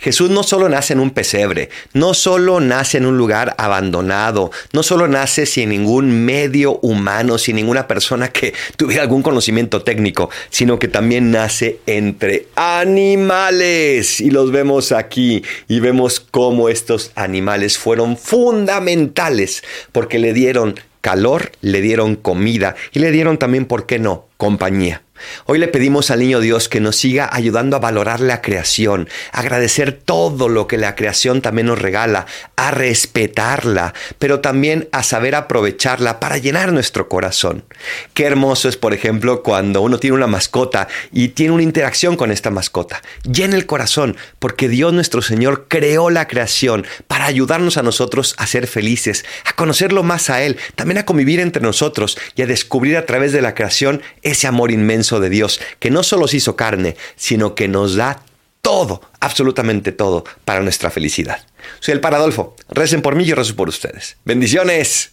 Jesús no solo nace en un pesebre, no solo nace en un lugar abandonado, no solo nace sin ningún medio humano, sin ninguna persona que tuviera algún conocimiento técnico, sino que también nace entre animales. Y los vemos aquí y vemos cómo estos animales fueron fundamentales porque le dieron calor, le dieron comida y le dieron también, ¿por qué no?, compañía. Hoy le pedimos al niño Dios que nos siga ayudando a valorar la creación, agradecer todo lo que la creación también nos regala, a respetarla, pero también a saber aprovecharla para llenar nuestro corazón. Qué hermoso es, por ejemplo, cuando uno tiene una mascota y tiene una interacción con esta mascota. Llena el corazón, porque Dios nuestro Señor creó la creación para ayudarnos a nosotros a ser felices, a conocerlo más a Él, también a convivir entre nosotros y a descubrir a través de la creación ese amor inmenso de Dios, que no solo se hizo carne, sino que nos da todo, absolutamente todo, para nuestra felicidad. Soy el Paradolfo. Recen por mí y rezo por ustedes. Bendiciones.